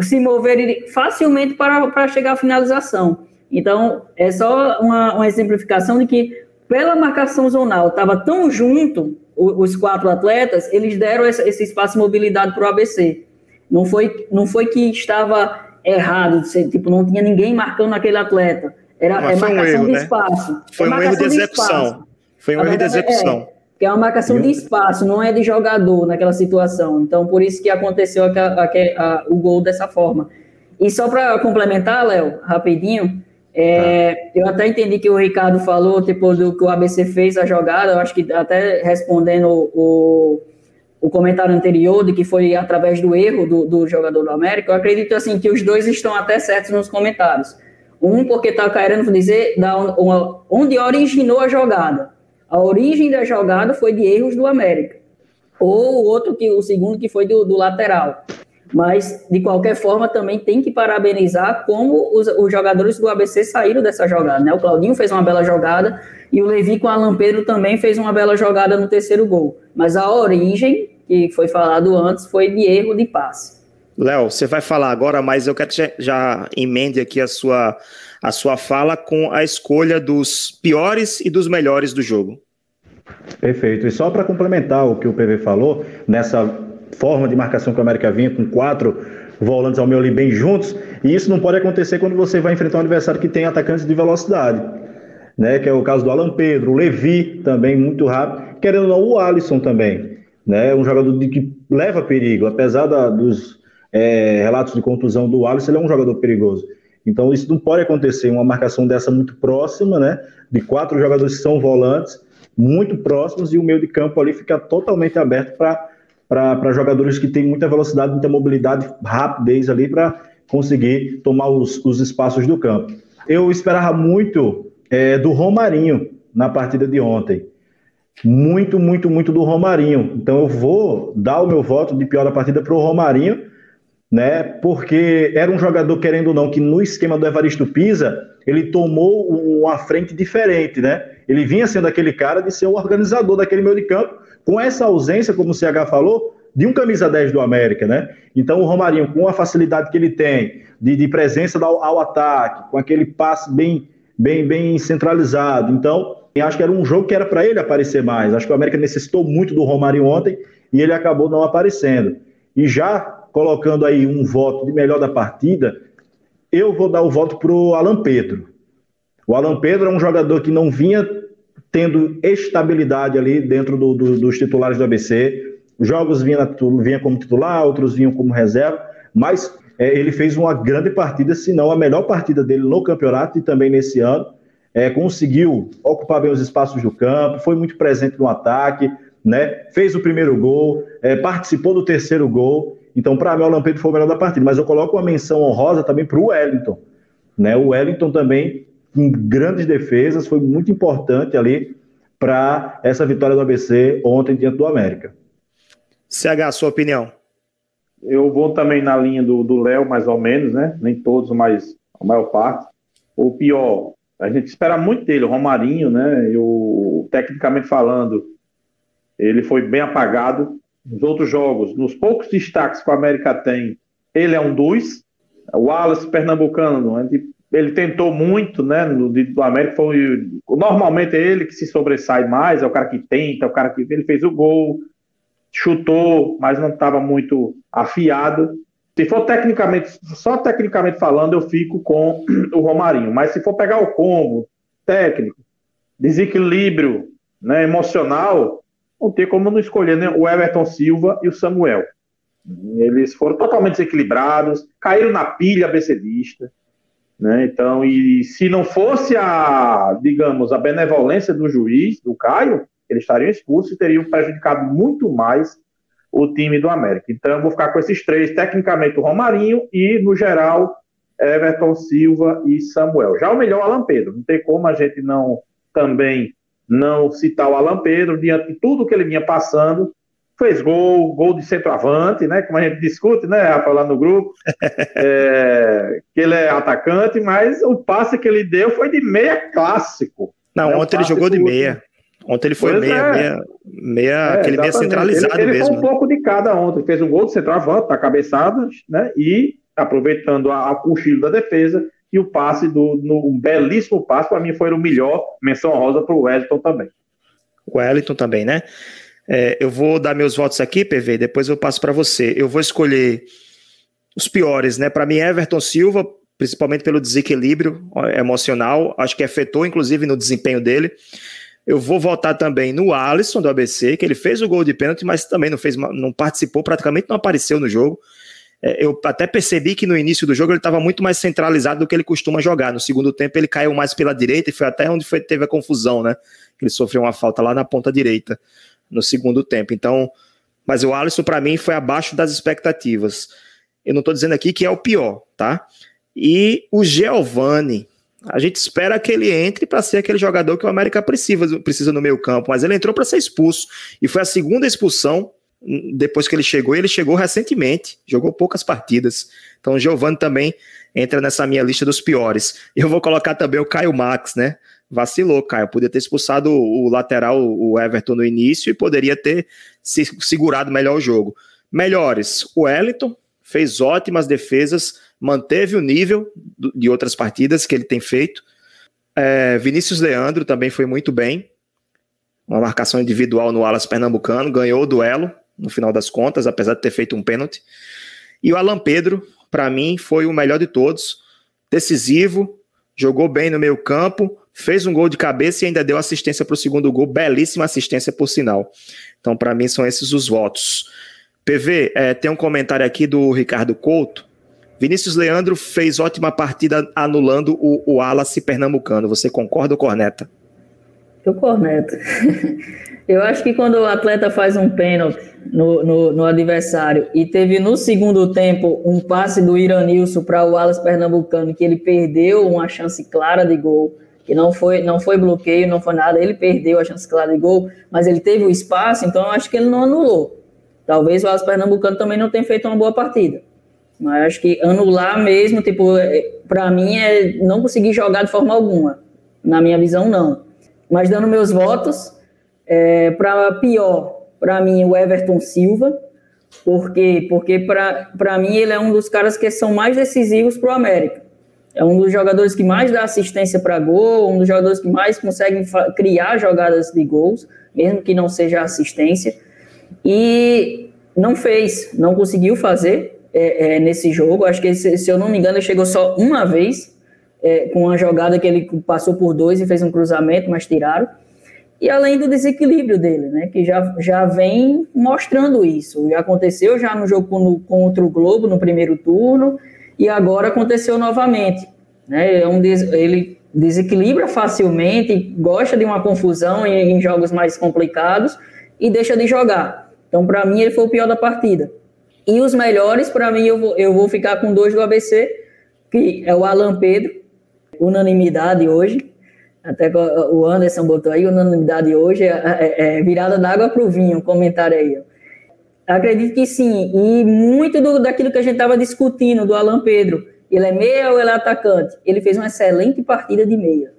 se mover facilmente para, para chegar à finalização. Então, é só uma, uma exemplificação de que, pela marcação zonal, estava tão junto os quatro atletas, eles deram esse, esse espaço de mobilidade para o ABC. Não foi, não foi que estava errado, tipo, não tinha ninguém marcando aquele atleta. Era é marcação um erro, de né? espaço. Foi é um erro de execução. Foi um erro de execução. É, que é uma marcação de espaço, não é de jogador naquela situação. Então, por isso que aconteceu a, a, a, o gol dessa forma. E só para complementar, Léo, rapidinho, É, tá. Eu até entendi que o Ricardo falou, tipo, do que o ABC fez a jogada, eu acho que até respondendo o, o comentário anterior, de que foi através do erro do, do jogador do América, eu acredito, assim, que os dois estão até certos nos comentários. Um, porque está querendo dizer da, onde originou a jogada. A origem da jogada foi de erros do América. Ou o outro, que o segundo, que foi do, do lateral mas de qualquer forma também tem que parabenizar como os, os, jogadores do ABC saíram dessa jogada, né? O Claudinho fez uma bela jogada e o Levi com o Alan Pedro também fez uma bela jogada no terceiro gol. Mas a origem, que foi falado antes, foi de erro de passe. Léo, você vai falar agora, mas eu quero que já, já emende aqui a sua, a sua fala com a escolha dos piores e dos melhores do jogo. Perfeito. E só para complementar o que o PV falou, nessa forma de marcação que o América vinha, com quatro volantes ao meio ali bem juntos, e isso não pode acontecer quando você vai enfrentar um adversário que tem atacantes de velocidade, né? Que é o caso do Alan Pedro, o Levi também muito rápido, querendo ou não, o Alisson também, né? Um jogador de, que leva perigo, apesar da, dos é, relatos de contusão do Alisson, ele é um jogador perigoso. Então isso não pode acontecer, uma marcação dessa muito próxima, né? De quatro jogadores que são volantes, muito próximos, e o meio de campo ali fica totalmente aberto para jogadores que têm muita velocidade, muita mobilidade, rapidez ali para conseguir tomar os, os espaços do campo. Eu esperava muito é, do Romarinho na partida de ontem. Muito, muito, muito do Romarinho. Então eu vou dar o meu voto de pior da partida para o Romarinho, né? Porque era um jogador, querendo ou não, que no esquema do Evaristo Pisa, ele tomou uma frente diferente, né? Ele vinha sendo aquele cara de ser o organizador daquele meio de campo com essa ausência, como o CH falou, de um camisa 10 do América, né? Então o Romarinho, com a facilidade que ele tem de, de presença ao, ao, ataque, com aquele passe bem, bem, bem centralizado, então acho que era um jogo que era para ele aparecer mais. Acho que o América necessitou muito do Romarinho ontem e ele acabou não aparecendo. E já colocando aí um voto de melhor da partida, eu vou dar o voto para o Alan Pedro. O Alan Pedro é um jogador que não vinha tendo estabilidade ali dentro do, do, dos titulares do ABC. Jogos vinha, vinha como titular, outros vinham como reserva, mas é, ele fez uma grande partida, se não a melhor partida dele no campeonato e também nesse ano. É, conseguiu ocupar bem os espaços do campo, foi muito presente no ataque, né? fez o primeiro gol, é, participou do terceiro gol. Então, para mim, o Lampedo foi o melhor da partida. Mas eu coloco uma menção honrosa também para o Wellington. Né? O Wellington também com grandes defesas, foi muito importante ali para essa vitória do ABC ontem diante do América. CH, sua opinião? Eu vou também na linha do Léo, mais ou menos, né? Nem todos, mas a maior parte. O pior, a gente espera muito dele, o Romarinho, né? Eu, tecnicamente falando, ele foi bem apagado. Nos outros jogos, nos poucos destaques que o América tem, ele é um dos. O Wallace Pernambucano, ele tentou muito, né? No do América foi normalmente é ele que se sobressai mais, é o cara que tenta, é o cara que ele fez o gol, chutou, mas não estava muito afiado. Se for tecnicamente, só tecnicamente falando, eu fico com o Romarinho. Mas se for pegar o combo técnico, desequilíbrio, né, emocional, não tem como não escolher né, o Everton Silva e o Samuel. Eles foram totalmente desequilibrados, caíram na pilha becedista. Né? Então, e se não fosse a, digamos, a benevolência do juiz, do Caio, eles estariam expulsos e teriam prejudicado muito mais o time do América. Então, eu vou ficar com esses três, tecnicamente o Romarinho e, no geral, Everton Silva e Samuel. Já o melhor, Alan Pedro. Não tem como a gente não também não citar o Alan Pedro diante de tudo que ele vinha passando fez gol, gol de centroavante, né? Como a gente discute, né, Rafa, lá no grupo, é, que ele é atacante, mas o passe que ele deu foi de meia clássico. Não, né, ontem ele jogou de meia. Ontem ele foi pois meia, é. meia, meia é, aquele meia centralizado ele, ele mesmo. Ele foi um pouco de cada ontem, fez um gol de centroavante, tá cabeçada, né? E aproveitando a, a cochilo da defesa e o passe do no, um belíssimo passe, para mim foi o melhor, menção rosa para o Wellington também. O Wellington também, né? É, eu vou dar meus votos aqui, PV, depois eu passo para você. Eu vou escolher os piores, né? Para mim, Everton Silva, principalmente pelo desequilíbrio emocional, acho que afetou, inclusive, no desempenho dele. Eu vou votar também no Alisson do ABC, que ele fez o gol de pênalti, mas também não fez, não participou, praticamente não apareceu no jogo. É, eu até percebi que no início do jogo ele estava muito mais centralizado do que ele costuma jogar. No segundo tempo ele caiu mais pela direita e foi até onde foi, teve a confusão, né? Ele sofreu uma falta lá na ponta direita no segundo tempo. Então, mas o Alisson para mim foi abaixo das expectativas. Eu não estou dizendo aqui que é o pior, tá? E o Giovani, a gente espera que ele entre para ser aquele jogador que o América precisa, precisa no meio campo, mas ele entrou para ser expulso e foi a segunda expulsão depois que ele chegou, ele chegou recentemente, jogou poucas partidas. Então o Giovanni também entra nessa minha lista dos piores. Eu vou colocar também o Caio Max, né? Vacilou, Caio. Podia ter expulsado o, lateral, o Everton, no início e poderia ter se segurado melhor o jogo. Melhores, o Wellington fez ótimas defesas, manteve o nível de outras partidas que ele tem feito. É, Vinícius Leandro também foi muito bem. Uma marcação individual no Alas Pernambucano, ganhou o duelo, no final das contas, apesar de ter feito um pênalti. E o Alan Pedro, para mim, foi o melhor de todos. Decisivo, jogou bem no meio campo, fez um gol de cabeça e ainda deu assistência para o segundo gol. Belíssima assistência, por sinal. Então, para mim, são esses os votos. PV, é, tem um comentário aqui do Ricardo Couto. Vinícius Leandro fez ótima partida anulando o, o Wallace pernambucano. Você concorda corneta? Eu corneto. Eu acho que quando o atleta faz um pênalti no, no, no, adversário e teve no segundo tempo um passe do Iranilson para o Wallace Pernambucano, que ele perdeu uma chance clara de gol, que não foi, não foi bloqueio, não foi nada, ele perdeu a chance clara de gol, mas ele teve o espaço, então eu acho que ele não anulou. Talvez o Wallace Pernambucano também não tenha feito uma boa partida. Mas acho que anular mesmo, tipo, é, para mim é não conseguir jogar de forma alguma. Na minha visão, não. Mas dando meus votos, é, para pior, para mim, o Everton Silva. Por quê? Porque para mim ele é um dos caras que são mais decisivos para o América. É um dos jogadores que mais dá assistência para gol, um dos jogadores que mais conseguem criar jogadas de gols, mesmo que não seja assistência. E não fez, não conseguiu fazer é, é, nesse jogo. Acho que, se, se, eu não me engano, ele chegou só uma vez é, com uma jogada que ele passou por dois e fez um cruzamento, mas tiraram e além do desequilíbrio dele, né, que já, já vem mostrando isso. Já aconteceu já no jogo no, contra o Globo no primeiro turno e agora aconteceu novamente. Né, é um des, ele desequilibra facilmente, gosta de uma confusão em, em jogos mais complicados e deixa de jogar. Então, para mim, ele foi o pior da partida. E os melhores, para mim, eu vou, eu vou ficar com dois do ABC, que é o Alan Pedro, unanimidade hoje, até o Anderson botou aí, unanimidade hoje é, é, é virada d'água para o vinho, comentário aí. Acredito que sim, e muito do, daquilo que a gente estava discutindo do Alan Pedro, ele é meia ou ele é atacante? Ele fez uma excelente partida de meia.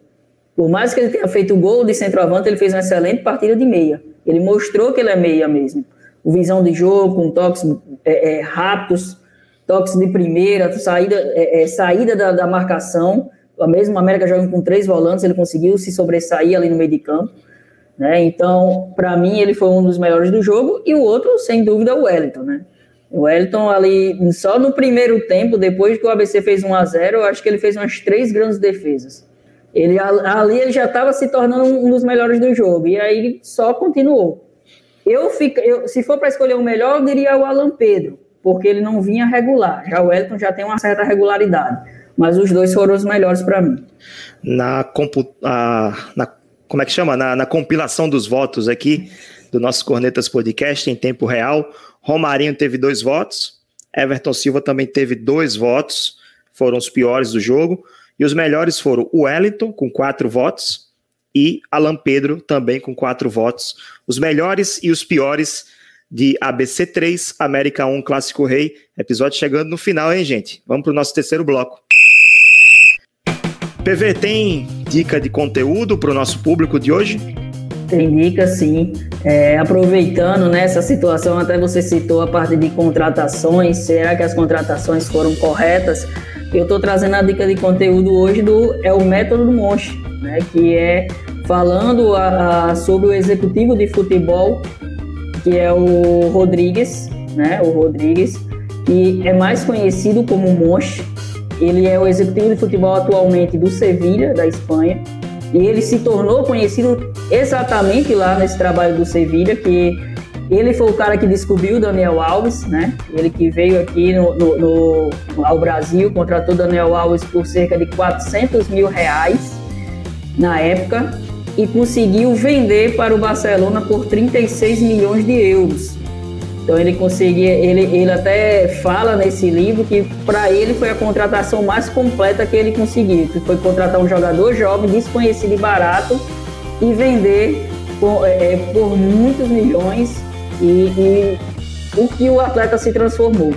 Por mais que ele tenha feito o gol de centroavante, ele fez uma excelente partida de meia. Ele mostrou que ele é meia mesmo. Visão de jogo, com toques é, é, rápidos, toques de primeira, saída, é, é, saída da, da marcação a mesma América jogando com três volantes, ele conseguiu se sobressair ali no meio de campo. Né? Então, para mim, ele foi um dos melhores do jogo, e o outro, sem dúvida, o Wellington. Né? O Wellington ali, só no primeiro tempo, depois que o ABC fez 1 a 0 eu acho que ele fez umas três grandes defesas. Ele, ali ele já estava se tornando um dos melhores do jogo, e aí só continuou. Eu, fico, eu se for para escolher o melhor, eu diria o Alan Pedro, porque ele não vinha regular. Já o Wellington já tem uma certa regularidade mas os dois foram os melhores para mim. Na, compu a, na, como é que chama? Na, na, compilação dos votos aqui do nosso Cornetas Podcast em tempo real, Romarinho teve dois votos, Everton Silva também teve dois votos, foram os piores do jogo, e os melhores foram o Wellington, com quatro votos, e Alan Pedro, também com quatro votos. Os melhores e os piores de ABC 3, América 1, Clássico Rei. Episódio chegando no final, hein, gente? Vamos para o nosso terceiro bloco. PV, tem dica de conteúdo para o nosso público de hoje? Tem dica, sim. É, aproveitando nessa né, situação, até você citou a parte de contratações, será que as contratações foram corretas? Eu estou trazendo a dica de conteúdo hoje do é o método do Monte, né, que é falando a, a, sobre o executivo de futebol, que é o Rodrigues, né, o Rodrigues, que é mais conhecido como Monte, ele é o executivo de futebol atualmente do Sevilha, da Espanha, e ele se tornou conhecido exatamente lá nesse trabalho do Sevilha, que Ele foi o cara que descobriu Daniel Alves, né? Ele que veio aqui no, no, no, ao Brasil, contratou Daniel Alves por cerca de 400 mil reais na época e conseguiu vender para o Barcelona por 36 milhões de euros. Então ele conseguia, ele, ele até fala nesse livro que para ele foi a contratação mais completa que ele conseguiu, que foi contratar um jogador jovem, desconhecido e barato e vender por, é, por muitos milhões e, e o que o atleta se transformou.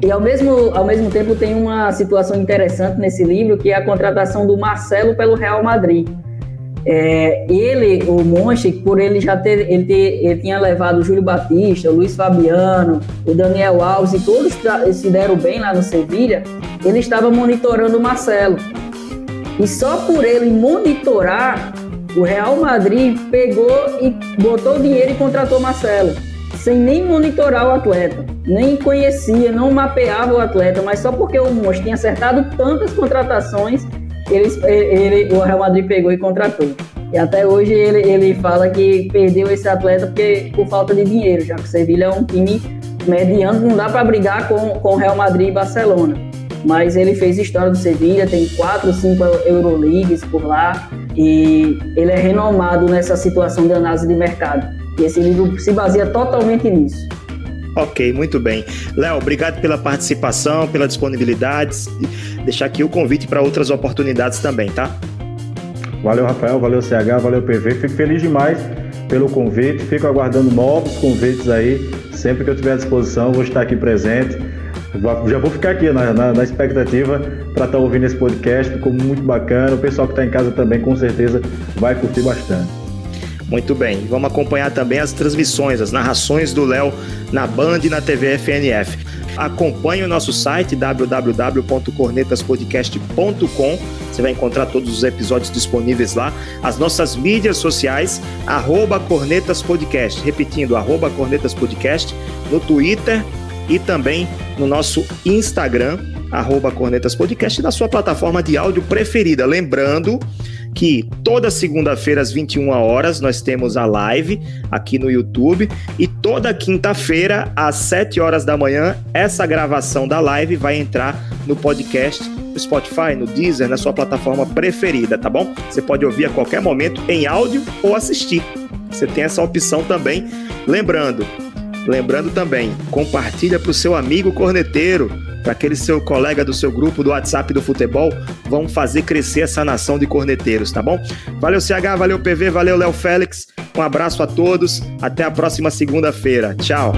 E ao mesmo, ao mesmo tempo tem uma situação interessante nesse livro que é a contratação do Marcelo pelo Real Madrid. É, ele, o Monchi, por ele já ter ele, ter, ele tinha levado o Júlio Batista, o Luiz Fabiano, o Daniel Alves e todos se deram bem lá no Sevilha, ele estava monitorando o Marcelo. E só por ele monitorar, o Real Madrid pegou e botou dinheiro e contratou o Marcelo, sem nem monitorar o atleta, nem conhecia, não mapeava o atleta, mas só porque o Monchi tinha acertado tantas contratações ele, ele, o Real Madrid pegou e contratou. E até hoje ele, ele fala que perdeu esse atleta porque, por falta de dinheiro, já que o Sevilha é um time mediano, não dá para brigar com, com o Real Madrid e Barcelona. Mas ele fez história do Sevilha, tem quatro, cinco Euroleagues por lá e ele é renomado nessa situação de análise de mercado. E esse livro se baseia totalmente nisso. Ok, muito bem. Léo, obrigado pela participação, pela disponibilidade. Deixar aqui o convite para outras oportunidades também, tá? Valeu, Rafael, valeu, CH, valeu, PV. Fico feliz demais pelo convite, fico aguardando novos convites aí. Sempre que eu tiver à disposição, vou estar aqui presente. Já vou ficar aqui na, na, na expectativa para estar tá ouvindo esse podcast, ficou muito bacana. O pessoal que está em casa também, com certeza, vai curtir bastante. Muito bem. Vamos acompanhar também as transmissões, as narrações do Léo na Band e na TV FNF. Acompanhe o nosso site www.cornetaspodcast.com. Você vai encontrar todos os episódios disponíveis lá. As nossas mídias sociais, arroba Cornetas Podcast. Repetindo, arroba Cornetas Podcast no Twitter e também no nosso Instagram, arroba Cornetas Podcast, na sua plataforma de áudio preferida. Lembrando que toda segunda-feira às 21 horas nós temos a live aqui no YouTube e toda quinta-feira às 7 horas da manhã essa gravação da live vai entrar no podcast no Spotify, no Deezer, na sua plataforma preferida, tá bom? Você pode ouvir a qualquer momento em áudio ou assistir. Você tem essa opção também. Lembrando, lembrando também, compartilha para o seu amigo corneteiro para aquele seu colega do seu grupo do WhatsApp do futebol, vão fazer crescer essa nação de corneteiros, tá bom? Valeu CH, valeu PV, valeu Léo Félix. Um abraço a todos, até a próxima segunda-feira. Tchau.